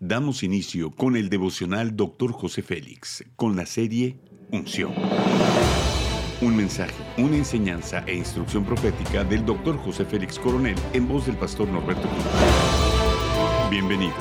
Damos inicio con el devocional Dr. José Félix, con la serie Unción. Un mensaje, una enseñanza e instrucción profética del Dr. José Félix Coronel en voz del pastor Norberto Cruz. Bienvenidos.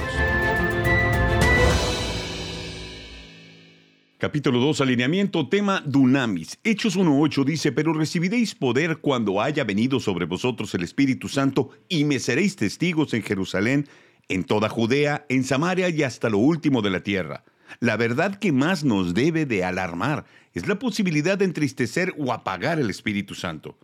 Capítulo 2, alineamiento, tema Dunamis. Hechos 1.8 dice, pero recibiréis poder cuando haya venido sobre vosotros el Espíritu Santo y me seréis testigos en Jerusalén, en toda Judea, en Samaria y hasta lo último de la tierra. La verdad que más nos debe de alarmar es la posibilidad de entristecer o apagar el Espíritu Santo.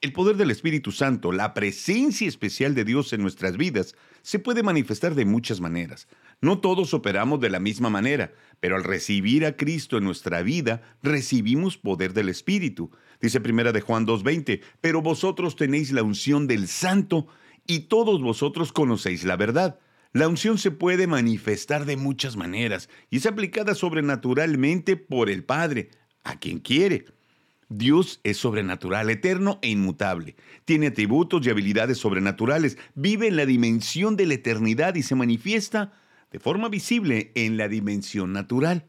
El poder del Espíritu Santo, la presencia especial de Dios en nuestras vidas, se puede manifestar de muchas maneras. No todos operamos de la misma manera, pero al recibir a Cristo en nuestra vida, recibimos poder del Espíritu. Dice primera de Juan 2:20, pero vosotros tenéis la unción del Santo y todos vosotros conocéis la verdad. La unción se puede manifestar de muchas maneras y es aplicada sobrenaturalmente por el Padre, a quien quiere. Dios es sobrenatural, eterno e inmutable. Tiene atributos y habilidades sobrenaturales. Vive en la dimensión de la eternidad y se manifiesta de forma visible en la dimensión natural.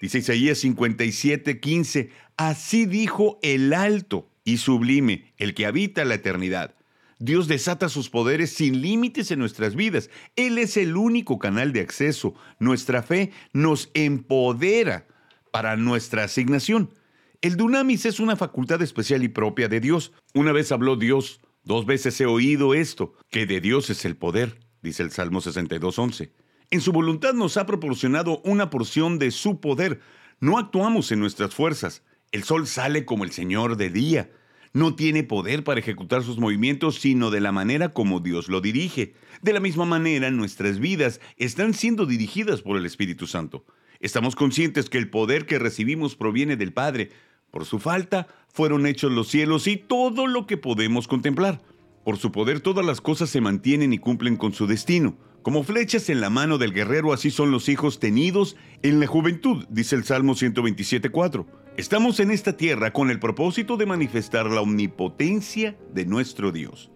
Dice Isaías 57, 15, Así dijo el alto y sublime, el que habita la eternidad. Dios desata sus poderes sin límites en nuestras vidas. Él es el único canal de acceso. Nuestra fe nos empodera para nuestra asignación. El dunamis es una facultad especial y propia de Dios. Una vez habló Dios, dos veces he oído esto, que de Dios es el poder, dice el Salmo 62.11. En su voluntad nos ha proporcionado una porción de su poder. No actuamos en nuestras fuerzas. El sol sale como el Señor de día no tiene poder para ejecutar sus movimientos, sino de la manera como Dios lo dirige. De la misma manera, nuestras vidas están siendo dirigidas por el Espíritu Santo. Estamos conscientes que el poder que recibimos proviene del Padre. Por su falta, fueron hechos los cielos y todo lo que podemos contemplar. Por su poder todas las cosas se mantienen y cumplen con su destino. Como flechas en la mano del guerrero, así son los hijos tenidos en la juventud, dice el Salmo 127.4. Estamos en esta tierra con el propósito de manifestar la omnipotencia de nuestro Dios.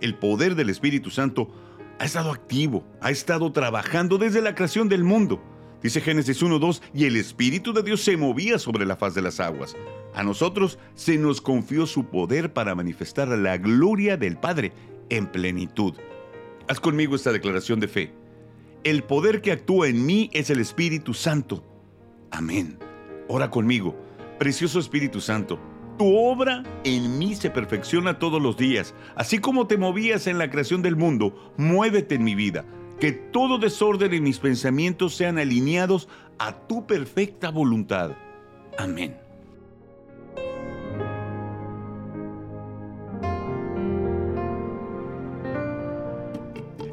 El poder del Espíritu Santo ha estado activo, ha estado trabajando desde la creación del mundo. Dice Génesis 1.2, y el Espíritu de Dios se movía sobre la faz de las aguas. A nosotros se nos confió su poder para manifestar la gloria del Padre en plenitud. Haz conmigo esta declaración de fe. El poder que actúa en mí es el Espíritu Santo. Amén. Ora conmigo. Precioso Espíritu Santo, tu obra en mí se perfecciona todos los días. Así como te movías en la creación del mundo, muévete en mi vida. Que todo desorden en mis pensamientos sean alineados a tu perfecta voluntad. Amén.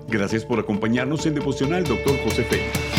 Gracias por acompañarnos en Devocional, Dr. José Félix.